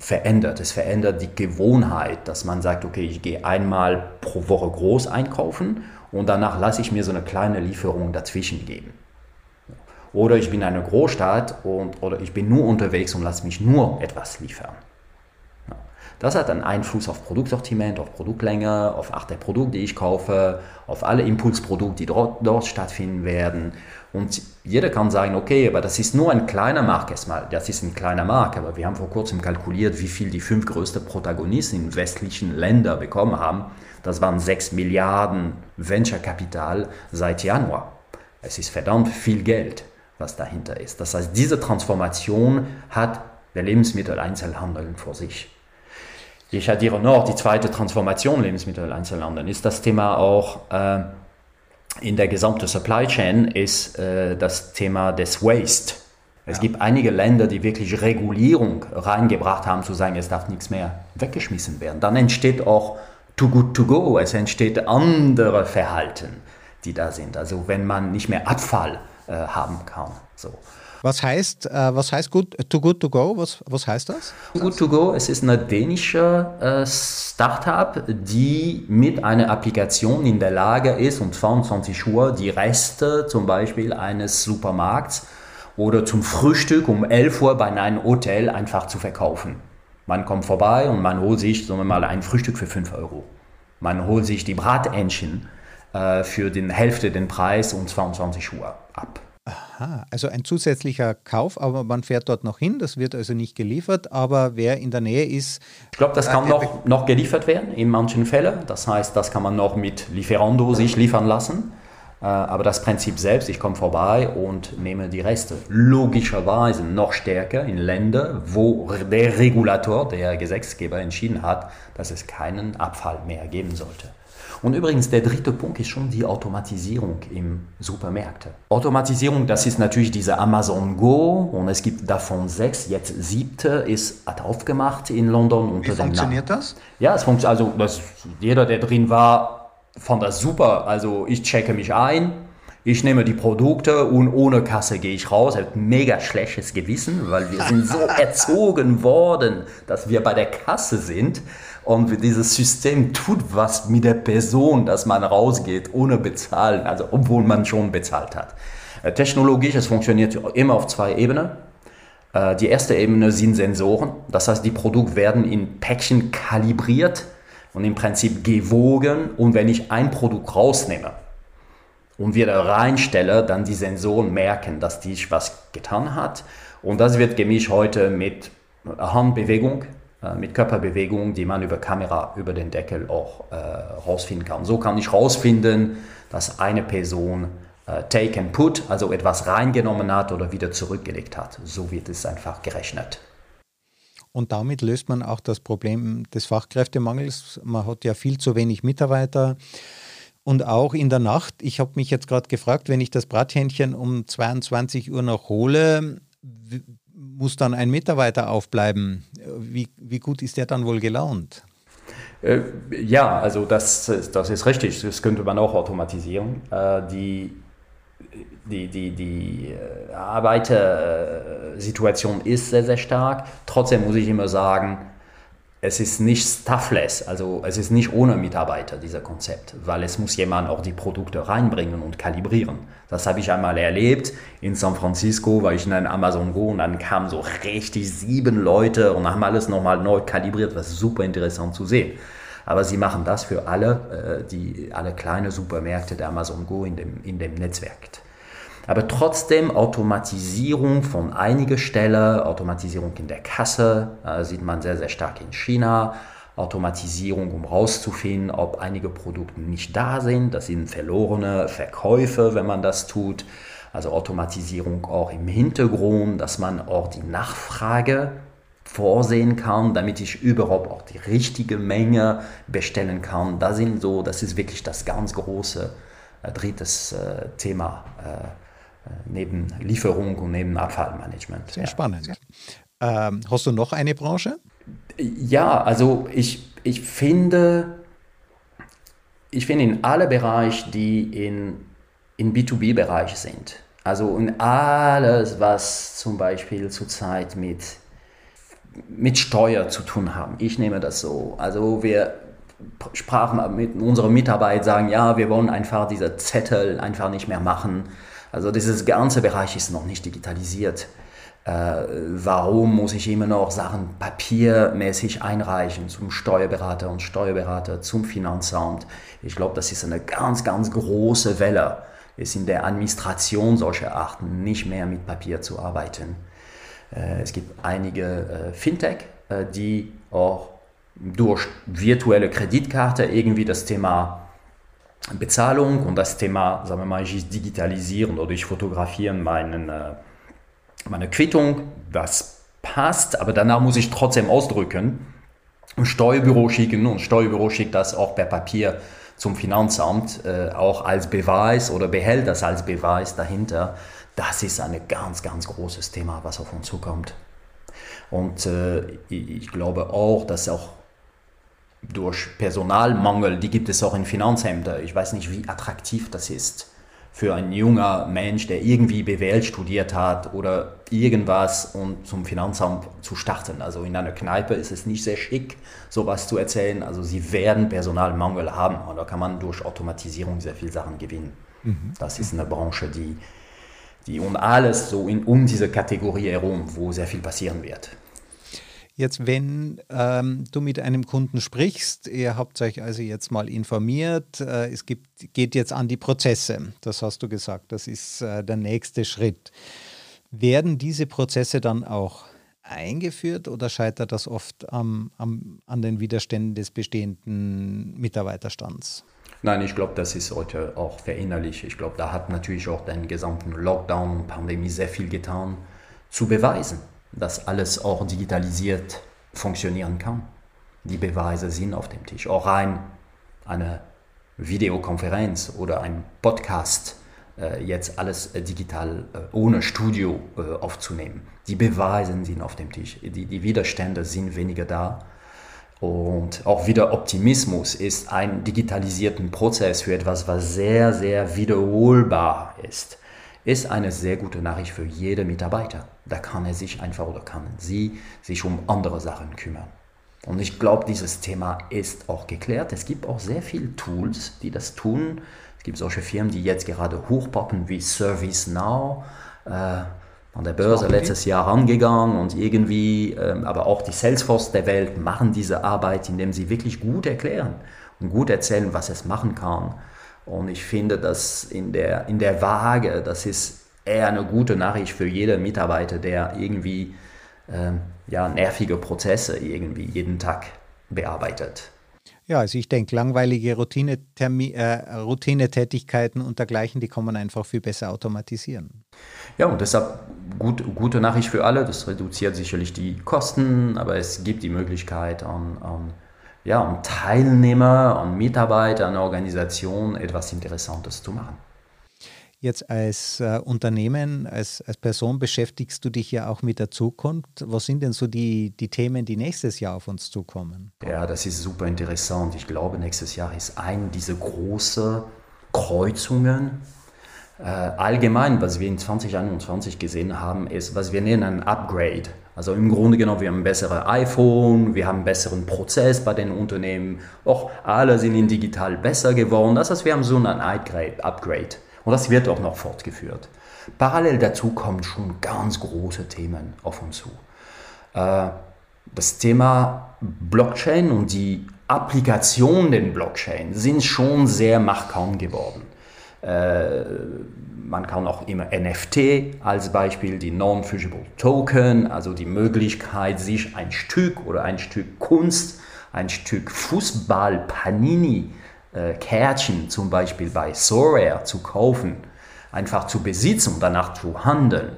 Speaker 1: verändert. Es verändert die Gewohnheit, dass man sagt, okay, ich gehe einmal pro Woche groß einkaufen und danach lasse ich mir so eine kleine Lieferung dazwischen geben. Oder ich bin in einer Großstadt und, oder ich bin nur unterwegs und lasse mich nur etwas liefern. Das hat einen Einfluss auf Produktsortiment, auf Produktlänge, auf Art der Produkte, die ich kaufe, auf alle Impulsprodukte, die dort, dort stattfinden werden. Und jeder kann sagen, okay, aber das ist nur ein kleiner Markt erstmal. Das ist ein kleiner Markt, aber wir haben vor kurzem kalkuliert, wie viel die fünf größten Protagonisten in westlichen Ländern bekommen haben. Das waren 6 Milliarden Venture-Kapital seit Januar. Es ist verdammt viel Geld, was dahinter ist. Das heißt, diese Transformation hat der Lebensmitteleinzelhandel vor sich. Ich addiere noch die zweite Transformation Lebensmitteleinzelhandel, ist das Thema auch äh, in der gesamten Supply Chain, ist äh, das Thema des Waste. Es ja. gibt einige Länder, die wirklich Regulierung reingebracht haben, zu sagen, es darf nichts mehr weggeschmissen werden. Dann entsteht auch too good to go, es entsteht andere Verhalten, die da sind. Also wenn man nicht mehr Abfall äh, haben kann. So.
Speaker 2: Was heißt, äh, was heißt good, Too Good To Go? Was, was heißt das?
Speaker 1: Too Good To Go, es ist eine dänische äh, Startup, die mit einer Applikation in der Lage ist, um 22 Uhr die Reste zum Beispiel eines Supermarkts oder zum Frühstück um 11 Uhr bei einem Hotel einfach zu verkaufen. Man kommt vorbei und man holt sich, sagen wir mal, ein Frühstück für 5 Euro. Man holt sich die Bratentchen äh, für den Hälfte den Preis um 22 Uhr ab.
Speaker 2: Aha, also ein zusätzlicher Kauf, aber man fährt dort noch hin, das wird also nicht geliefert, aber wer in der Nähe ist.
Speaker 1: Ich glaube, das kann äh, noch, noch geliefert werden in manchen Fällen. Das heißt, das kann man noch mit Lieferando sich liefern lassen. Äh, aber das Prinzip selbst, ich komme vorbei und nehme die Reste. Logischerweise noch stärker in Ländern, wo der Regulator, der Gesetzgeber entschieden hat, dass es keinen Abfall mehr geben sollte. Und übrigens, der dritte Punkt ist schon die Automatisierung im Supermärkte. Automatisierung, das ist natürlich diese Amazon Go und es gibt davon sechs, jetzt siebte ist hat aufgemacht in London.
Speaker 2: Wie funktioniert das?
Speaker 1: Ja, es funktioniert, also das, jeder, der drin war, fand das super. Also ich checke mich ein, ich nehme die Produkte und ohne Kasse gehe ich raus. Habe mega schlechtes Gewissen, weil wir sind so erzogen worden, dass wir bei der Kasse sind. Und dieses System tut was mit der Person, dass man rausgeht ohne bezahlen, also obwohl man schon bezahlt hat. Äh, technologisch, es funktioniert immer auf zwei Ebenen. Äh, die erste Ebene sind Sensoren. Das heißt, die Produkte werden in Päckchen kalibriert und im Prinzip gewogen. Und wenn ich ein Produkt rausnehme und wieder reinstelle, dann die Sensoren merken, dass die was getan hat. Und das wird gemischt heute mit Handbewegung mit Körperbewegungen, die man über Kamera über den Deckel auch äh, rausfinden kann. So kann ich rausfinden, dass eine Person äh, Take and Put, also etwas reingenommen hat oder wieder zurückgelegt hat. So wird es einfach gerechnet.
Speaker 2: Und damit löst man auch das Problem des Fachkräftemangels. Man hat ja viel zu wenig Mitarbeiter. Und auch in der Nacht, ich habe mich jetzt gerade gefragt, wenn ich das Brathähnchen um 22 Uhr noch hole, muss dann ein Mitarbeiter aufbleiben. Wie, wie gut ist der dann wohl gelaunt?
Speaker 1: Äh, ja, also das, das ist richtig. Das könnte man auch automatisieren. Äh, die, die, die, die äh, Arbeitersituation ist sehr, sehr stark. Trotzdem muss ich immer sagen, es ist nicht staffless, also es ist nicht ohne Mitarbeiter, dieser Konzept, weil es muss jemand auch die Produkte reinbringen und kalibrieren. Das habe ich einmal erlebt. In San Francisco war ich in einem Amazon Go und dann kamen so richtig sieben Leute und haben alles nochmal neu kalibriert, was super interessant zu sehen. Aber sie machen das für alle, äh, die, alle kleine Supermärkte der Amazon Go in dem, in dem Netzwerk. Aber trotzdem Automatisierung von einigen Stellen, Automatisierung in der Kasse, äh, sieht man sehr, sehr stark in China. Automatisierung, um herauszufinden, ob einige Produkte nicht da sind. Das sind verlorene Verkäufe, wenn man das tut. Also Automatisierung auch im Hintergrund, dass man auch die Nachfrage vorsehen kann, damit ich überhaupt auch die richtige Menge bestellen kann. Das sind so, das ist wirklich das ganz große äh, drittes äh, Thema. Äh, neben Lieferung und neben Abfallmanagement.
Speaker 2: Sehr ja. spannend. Ähm, hast du noch eine Branche?
Speaker 1: Ja, also ich, ich finde, ich finde in alle Bereiche, die in, in B2B-Bereich sind, also in alles, was zum Beispiel zurzeit mit, mit Steuer zu tun haben. Ich nehme das so. Also wir sprachen mit unserer Mitarbeit, sagen, ja, wir wollen einfach diese Zettel einfach nicht mehr machen. Also dieses ganze Bereich ist noch nicht digitalisiert. Äh, warum muss ich immer noch Sachen papiermäßig einreichen zum Steuerberater und Steuerberater, zum Finanzamt? Ich glaube, das ist eine ganz, ganz große Welle, es in der Administration solcher Arten nicht mehr mit Papier zu arbeiten. Äh, es gibt einige äh, Fintech, die auch durch virtuelle Kreditkarte irgendwie das Thema Bezahlung und das Thema, sagen wir mal, ich digitalisieren oder ich fotografiere meinen meine Quittung, das passt, aber danach muss ich trotzdem ausdrücken, ein Steuerbüro schicken und Steuerbüro schickt das auch per Papier zum Finanzamt, äh, auch als Beweis oder behält das als Beweis dahinter. Das ist ein ganz, ganz großes Thema, was auf uns zukommt. Und äh, ich glaube auch, dass auch durch Personalmangel, die gibt es auch in Finanzämtern, ich weiß nicht, wie attraktiv das ist für ein junger Mensch, der irgendwie BWL studiert hat oder irgendwas und zum Finanzamt zu starten. Also in einer Kneipe ist es nicht sehr schick, sowas zu erzählen. Also sie werden Personalmangel haben und da kann man durch Automatisierung sehr viele Sachen gewinnen. Mhm. Das ist eine Branche, die, die um alles so in, um diese Kategorie herum, wo sehr viel passieren wird.
Speaker 2: Jetzt, wenn ähm, du mit einem Kunden sprichst, ihr habt euch also jetzt mal informiert, äh, es gibt, geht jetzt an die Prozesse, das hast du gesagt, das ist äh, der nächste Schritt. Werden diese Prozesse dann auch eingeführt oder scheitert das oft am, am, an den Widerständen des bestehenden Mitarbeiterstands?
Speaker 1: Nein, ich glaube, das ist heute auch verinnerlicht. Ich glaube, da hat natürlich auch den gesamten Lockdown, Pandemie sehr viel getan, zu beweisen dass alles auch digitalisiert funktionieren kann. Die Beweise sind auf dem Tisch. Auch rein eine Videokonferenz oder ein Podcast, äh, jetzt alles äh, digital äh, ohne Studio aufzunehmen. Die Beweise sind auf dem Tisch. Die, die Widerstände sind weniger da. Und auch wieder Optimismus ist ein digitalisierten Prozess für etwas, was sehr, sehr wiederholbar ist ist eine sehr gute Nachricht für jeden Mitarbeiter. Da kann er sich einfach oder kann sie sich um andere Sachen kümmern. Und ich glaube, dieses Thema ist auch geklärt. Es gibt auch sehr viele Tools, die das tun. Es gibt solche Firmen, die jetzt gerade hochpoppen wie ServiceNow. Äh, an der Börse letztes Jahr rangegangen und irgendwie, äh, aber auch die Salesforce der Welt machen diese Arbeit, indem sie wirklich gut erklären und gut erzählen, was es machen kann. Und ich finde, dass in der, in der Waage, das ist eher eine gute Nachricht für jeden Mitarbeiter, der irgendwie äh, ja, nervige Prozesse irgendwie jeden Tag bearbeitet.
Speaker 2: Ja, also ich denke, langweilige Routine-Tätigkeiten äh, Routine und dergleichen, die kann man einfach viel besser automatisieren.
Speaker 1: Ja, und deshalb gut, gute Nachricht für alle. Das reduziert sicherlich die Kosten, aber es gibt die Möglichkeit an, an ja, um Teilnehmer, und Mitarbeiter, an Organisationen etwas Interessantes zu machen.
Speaker 2: Jetzt als äh, Unternehmen, als, als Person beschäftigst du dich ja auch mit der Zukunft. Was sind denn so die, die Themen, die nächstes Jahr auf uns zukommen?
Speaker 1: Ja, das ist super interessant. Ich glaube, nächstes Jahr ist ein dieser großen Kreuzungen. Äh, allgemein, was wir in 2021 gesehen haben, ist, was wir nennen ein Upgrade. Also im Grunde genommen, wir haben ein besseres iPhone, wir haben besseren Prozess bei den Unternehmen, auch alle sind in digital besser geworden. Das heißt, wir haben so ein Upgrade. Und das wird auch noch fortgeführt. Parallel dazu kommen schon ganz große Themen auf uns zu. Äh, das Thema Blockchain und die Applikation der Blockchain sind schon sehr markant geworden. Äh, man kann auch immer NFT als Beispiel, die Non-Fungible Token, also die Möglichkeit, sich ein Stück oder ein Stück Kunst, ein Stück Fußball, Panini, äh, Kärtchen zum Beispiel bei Sorare zu kaufen, einfach zu besitzen und danach zu handeln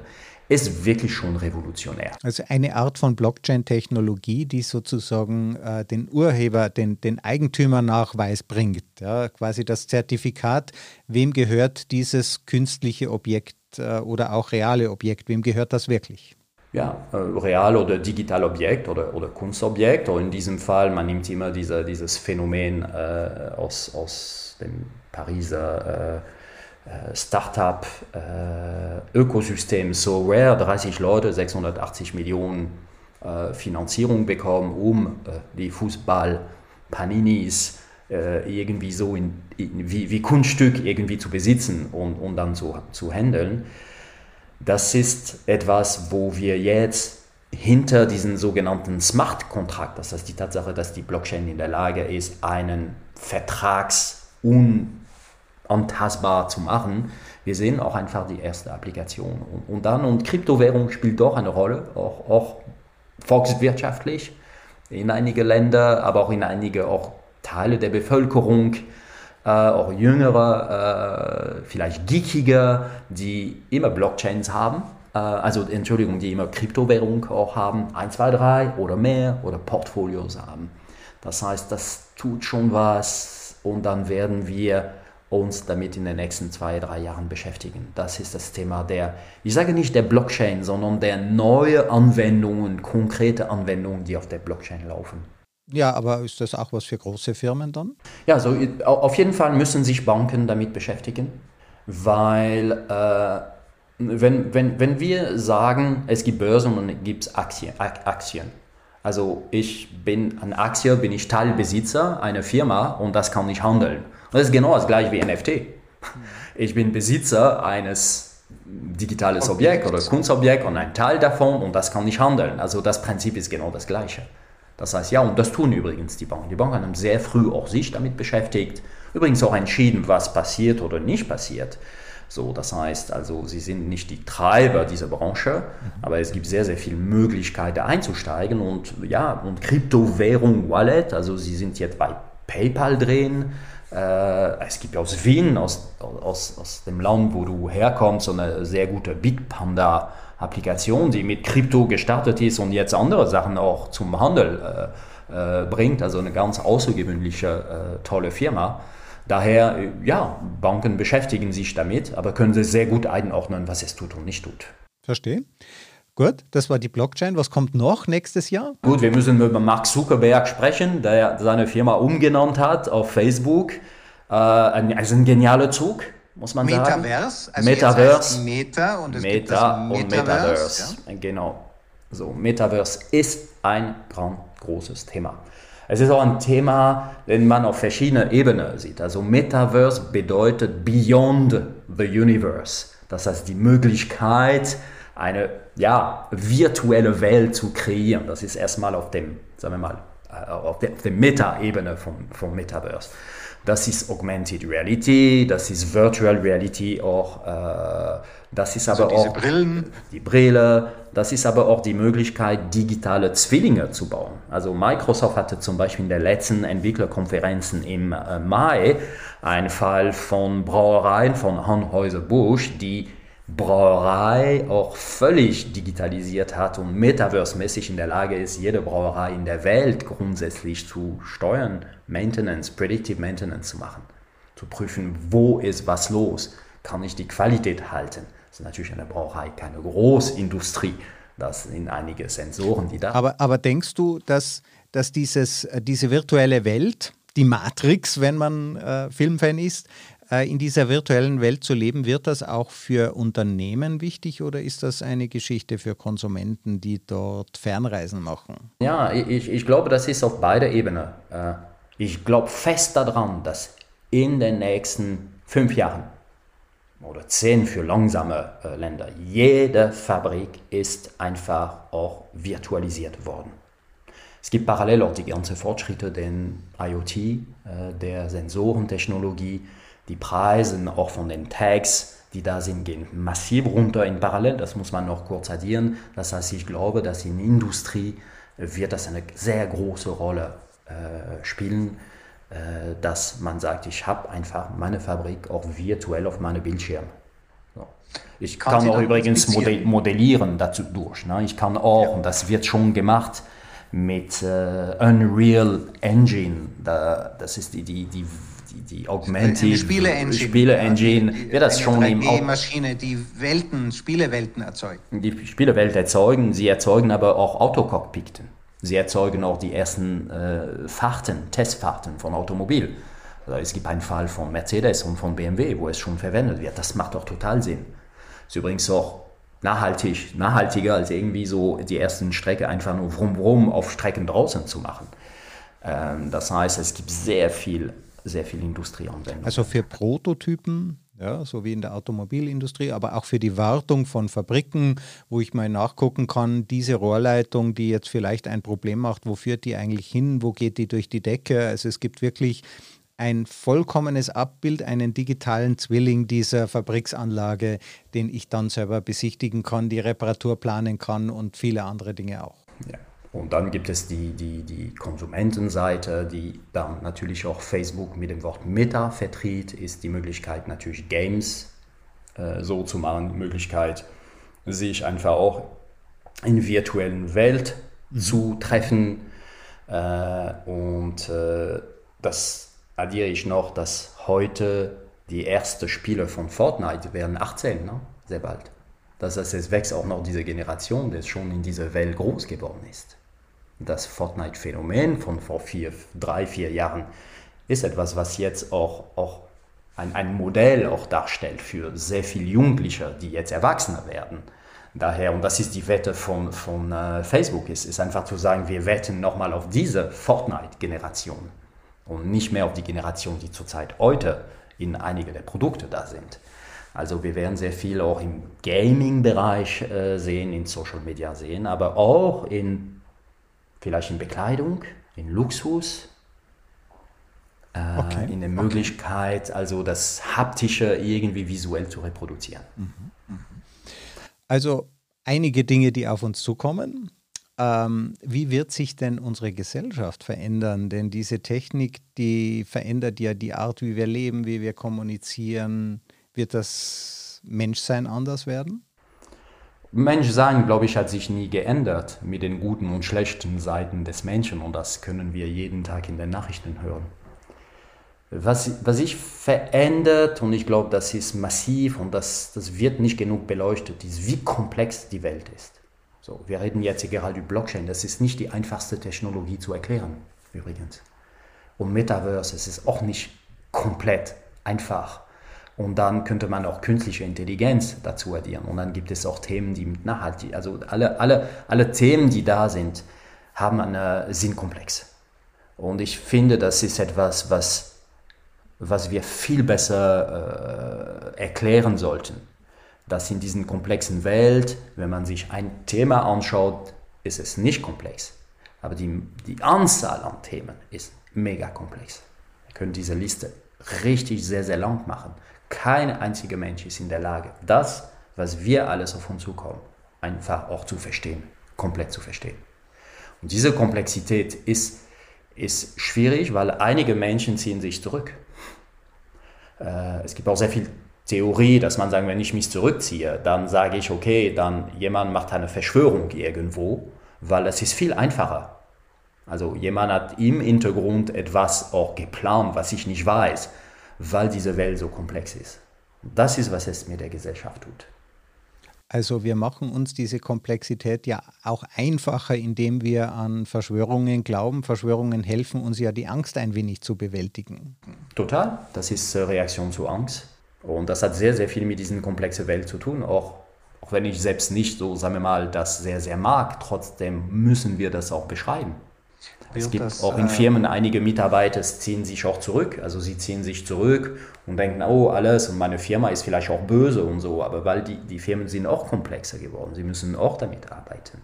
Speaker 1: ist wirklich schon revolutionär.
Speaker 2: Also eine Art von Blockchain-Technologie, die sozusagen äh, den Urheber, den, den Eigentümernachweis bringt. Ja, quasi das Zertifikat, wem gehört dieses künstliche Objekt äh, oder auch reale Objekt, wem gehört das wirklich?
Speaker 1: ja, äh, real oder digital Objekt oder, oder Kunstobjekt. Oder in diesem Fall, man nimmt immer diese, dieses Phänomen äh, aus, aus dem Pariser äh, äh Startup-Ökosystem äh, So Rare, 30 Leute, 680 Millionen äh, Finanzierung bekommen, um die Fußball-Paninis irgendwie so in, in, wie, wie Kunststück irgendwie zu besitzen und, und dann zu, zu handeln. Das ist etwas, wo wir jetzt hinter diesen sogenannten Smart Contract, das heißt die Tatsache, dass die Blockchain in der Lage ist, einen Vertrags unantastbar zu machen. Wir sehen auch einfach die erste Applikation. Und, und dann, und Kryptowährung spielt doch eine Rolle, auch, auch volkswirtschaftlich in einige Länder, aber auch in einige auch Teile der Bevölkerung äh, auch jüngere, äh, vielleicht geekige, die immer Blockchains haben, äh, also Entschuldigung, die immer Kryptowährung auch haben, 1, 2, 3 oder mehr oder Portfolios haben. Das heißt, das tut schon was und dann werden wir uns damit in den nächsten zwei, drei Jahren beschäftigen. Das ist das Thema der, ich sage nicht der Blockchain, sondern der neue Anwendungen, konkrete Anwendungen, die auf der Blockchain laufen.
Speaker 2: Ja, aber ist das auch was für große Firmen dann?
Speaker 1: Ja, so, auf jeden Fall müssen sich Banken damit beschäftigen, weil äh, wenn, wenn, wenn wir sagen, es gibt Börsen und es gibt Aktien, Aktien, also ich bin ein Aktie, bin ich Teilbesitzer einer Firma und das kann ich handeln. Das ist genau das gleiche wie NFT. Ich bin Besitzer eines digitales Objekt, Objekt oder Kunstobjekt und ein Teil davon und das kann ich handeln. Also das Prinzip ist genau das gleiche. Das heißt, ja, und das tun übrigens die Banken. Die Banken haben sehr früh auch sich damit beschäftigt, übrigens auch entschieden, was passiert oder nicht passiert. So, das heißt also, sie sind nicht die Treiber dieser Branche, mhm. aber es gibt sehr, sehr viele Möglichkeiten einzusteigen und ja, und Kryptowährung, Wallet, also sie sind jetzt bei PayPal drin. Äh, es gibt aus Wien, aus, aus, aus dem Land, wo du herkommst, so eine sehr gute Bitpanda Applikation, die mit Krypto gestartet ist und jetzt andere Sachen auch zum Handel äh, äh, bringt. Also eine ganz außergewöhnliche, äh, tolle Firma. Daher, äh, ja, Banken beschäftigen sich damit, aber können sie sehr gut einordnen, was es tut und nicht tut.
Speaker 2: Verstehe. Gut, das war die Blockchain. Was kommt noch nächstes Jahr?
Speaker 1: Gut, wir müssen über Mark Zuckerberg sprechen, der seine Firma umgenannt hat auf Facebook. Äh, ein, also ein genialer Zug muss man
Speaker 2: Metaverse,
Speaker 1: sagen. Also Metaverse.
Speaker 2: Meta und es
Speaker 1: Meta gibt und Metaverse. Metaverse. Ja? Genau. So, Metaverse ist ein ganz großes Thema. Es ist auch ein Thema, den man auf verschiedenen Ebenen sieht. Also Metaverse bedeutet Beyond the Universe. Das heißt die Möglichkeit, eine ja, virtuelle Welt zu kreieren. Das ist erstmal auf dem, sagen wir mal, äh, auf der, der Meta-Ebene vom, vom Metaverse. Das ist Augmented Reality, das ist Virtual Reality auch, äh, das ist aber also auch
Speaker 2: Brillen.
Speaker 1: die Brille, das ist aber auch die Möglichkeit, digitale Zwillinge zu bauen. Also Microsoft hatte zum Beispiel in der letzten Entwicklerkonferenzen im äh, Mai einen Fall von Brauereien von Anheuser-Busch, die Brauerei auch völlig digitalisiert hat und metaverse-mäßig in der Lage ist, jede Brauerei in der Welt grundsätzlich zu steuern, Maintenance, Predictive Maintenance zu machen, zu prüfen, wo ist was los, kann ich die Qualität halten. Das ist natürlich eine Brauerei keine Großindustrie, das sind einige Sensoren, die da.
Speaker 2: Aber, aber denkst du, dass, dass dieses, diese virtuelle Welt, die Matrix, wenn man äh, Filmfan ist, äh, in dieser virtuellen Welt zu leben, wird das auch für Unternehmen wichtig oder ist das eine Geschichte für Konsumenten, die dort Fernreisen machen?
Speaker 1: Ja, ich, ich glaube, das ist auf beider Ebenen. Äh, ich glaube fest daran, dass in den nächsten fünf Jahren oder zehn für langsame äh, Länder, jede Fabrik ist einfach auch virtualisiert worden. Es gibt parallel auch die ganzen Fortschritte den IoT, der Sensorentechnologie, die Preise auch von den Tags, die da sind, gehen massiv runter in Parallel. Das muss man noch kurz addieren. Das heißt, ich glaube, dass in der Industrie wird das eine sehr große Rolle äh, spielen, äh, dass man sagt, ich habe einfach meine Fabrik auch virtuell auf meinem Bildschirm. So. Ich kann, kann auch übrigens modellieren dazu durch. Ne? Ich kann auch, ja. und das wird schon gemacht, mit äh, Unreal Engine. Da, das ist die, die, die die, die Augmented
Speaker 2: Spiele-Engine,
Speaker 1: Spiele-Engine ja, wird das schon
Speaker 2: im Auto. Maschine, die Welten, Spielewelten erzeugt.
Speaker 1: Die Spielewelt erzeugen, sie erzeugen aber auch Autocockpiten. Sie erzeugen auch die ersten äh, Fahrten, Testfahrten von Automobil. Also es gibt einen Fall von Mercedes und von BMW, wo es schon verwendet wird. Das macht doch total Sinn. Ist übrigens auch nachhaltig, nachhaltiger als irgendwie so die ersten Strecke einfach nur rum, rum auf Strecken draußen zu machen. Ähm, das heißt, es gibt sehr viel, sehr viel Industrieanwendung.
Speaker 2: Also für Prototypen, ja, so wie in der Automobilindustrie, aber auch für die Wartung von Fabriken, wo ich mal nachgucken kann, diese Rohrleitung, die jetzt vielleicht ein Problem macht, wo führt die eigentlich hin, wo geht die durch die Decke? Also es gibt wirklich ein vollkommenes Abbild, einen digitalen Zwilling dieser Fabriksanlage, den ich dann selber besichtigen kann, die Reparatur planen kann und viele andere Dinge auch.
Speaker 1: Ja. Und dann gibt es die, die, die Konsumentenseite, die dann natürlich auch Facebook mit dem Wort Meta vertritt, ist die Möglichkeit natürlich Games äh, so zu machen, die Möglichkeit sich einfach auch in virtuellen Welt mhm. zu treffen äh, und äh, das addiere ich noch, dass heute die ersten Spiele von Fortnite werden 18, ne? sehr bald. Das heißt, es wächst auch noch diese Generation, die schon in dieser Welt groß geworden ist. Das Fortnite-Phänomen von vor vier, drei, vier Jahren ist etwas, was jetzt auch, auch ein, ein Modell auch darstellt für sehr viele Jugendliche, die jetzt Erwachsener werden. Daher, und das ist die Wette von, von äh, Facebook, ist, ist einfach zu sagen, wir wetten nochmal auf diese Fortnite-Generation und nicht mehr auf die Generation, die zurzeit heute in einige der Produkte da sind. Also wir werden sehr viel auch im Gaming-Bereich äh, sehen, in Social Media sehen, aber auch in vielleicht in Bekleidung, in Luxus, äh, okay. in der Möglichkeit, okay. also das Haptische irgendwie visuell zu reproduzieren. Mhm. Mhm.
Speaker 2: Also einige Dinge, die auf uns zukommen. Ähm, wie wird sich denn unsere Gesellschaft verändern? Denn diese Technik, die verändert ja die Art, wie wir leben, wie wir kommunizieren. Wird das Menschsein anders werden?
Speaker 1: Menschsein, glaube ich, hat sich nie geändert mit den guten und schlechten Seiten des Menschen und das können wir jeden Tag in den Nachrichten hören. Was, was sich verändert, und ich glaube, das ist massiv und das, das wird nicht genug beleuchtet, ist, wie komplex die Welt ist. So, wir reden jetzt gerade über Blockchain. Das ist nicht die einfachste Technologie zu erklären, übrigens. Und Metaverse, es ist auch nicht komplett einfach. Und dann könnte man auch künstliche Intelligenz dazu addieren. Und dann gibt es auch Themen, die mit nachhaltig, also alle, alle, alle Themen, die da sind, haben einen Sinnkomplex. Und ich finde, das ist etwas, was, was wir viel besser äh, erklären sollten dass in diesen komplexen Welt, wenn man sich ein Thema anschaut, ist es nicht komplex. Aber die, die Anzahl an Themen ist mega komplex. Wir können diese Liste richtig sehr, sehr lang machen. Kein einziger Mensch ist in der Lage, das, was wir alles auf uns zukommen, einfach auch zu verstehen, komplett zu verstehen. Und diese Komplexität ist, ist schwierig, weil einige Menschen ziehen sich zurück. Äh, es gibt auch sehr viel Theorie, dass man sagt, wenn ich mich zurückziehe, dann sage ich, okay, dann jemand macht eine Verschwörung irgendwo, weil es ist viel einfacher. Also jemand hat im Hintergrund etwas auch geplant, was ich nicht weiß, weil diese Welt so komplex ist. Das ist, was es mit der Gesellschaft tut.
Speaker 2: Also wir machen uns diese Komplexität ja auch einfacher, indem wir an Verschwörungen glauben. Verschwörungen helfen uns ja, die Angst ein wenig zu bewältigen.
Speaker 1: Total. Das ist Reaktion zu Angst. Und das hat sehr, sehr viel mit diesen komplexen Welt zu tun. Auch, auch wenn ich selbst nicht so, sagen wir mal, das sehr, sehr mag, trotzdem müssen wir das auch beschreiben. Es gibt das, auch in äh, Firmen einige Mitarbeiter ziehen sich auch zurück. Also sie ziehen sich zurück und denken, oh, alles und meine Firma ist vielleicht auch böse und so. Aber weil die, die Firmen sind auch komplexer geworden. Sie müssen auch damit arbeiten.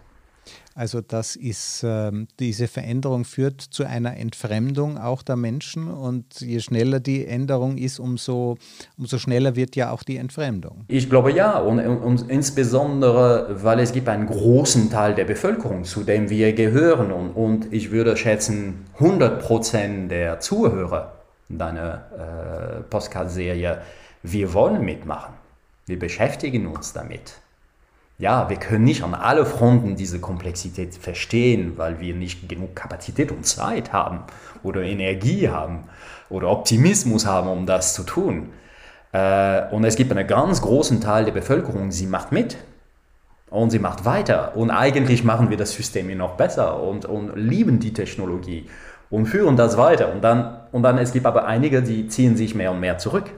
Speaker 2: Also das ist, ähm, diese Veränderung führt zu einer Entfremdung auch der Menschen und je schneller die Änderung ist, umso, umso schneller wird ja auch die Entfremdung.
Speaker 1: Ich glaube ja und, und insbesondere, weil es gibt einen großen Teil der Bevölkerung, zu dem wir gehören und, und ich würde schätzen 100 Prozent der Zuhörer deiner äh, Podcast-Serie, wir wollen mitmachen. Wir beschäftigen uns damit. Ja, wir können nicht an alle Fronten diese Komplexität verstehen, weil wir nicht genug Kapazität und Zeit haben oder Energie haben oder Optimismus haben, um das zu tun. Äh, und es gibt einen ganz großen Teil der Bevölkerung, sie macht mit. Und sie macht weiter. Und eigentlich machen wir das System noch besser und, und lieben die Technologie und führen das weiter. Und dann, und dann es gibt aber einige, die ziehen sich mehr und mehr zurück.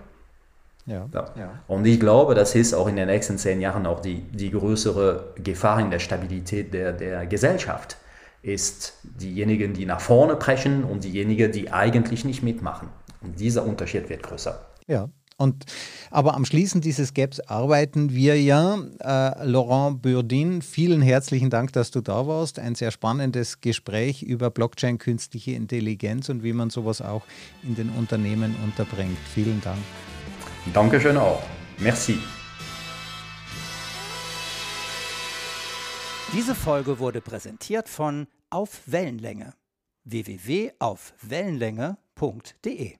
Speaker 1: Ja, ja. Und ich glaube, das ist auch in den nächsten zehn Jahren auch die, die größere Gefahr in der Stabilität der, der Gesellschaft, ist diejenigen, die nach vorne brechen und diejenigen, die eigentlich nicht mitmachen. Und dieser Unterschied wird größer.
Speaker 2: Ja, und, aber am Schließen dieses Gaps arbeiten wir ja. Äh, Laurent Burdin, vielen herzlichen Dank, dass du da warst. Ein sehr spannendes Gespräch über Blockchain, künstliche Intelligenz und wie man sowas auch in den Unternehmen unterbringt. Vielen Dank.
Speaker 1: Dankeschön auch. Merci.
Speaker 3: Diese Folge wurde präsentiert von Auf Wellenlänge www.aufwellenlänge.de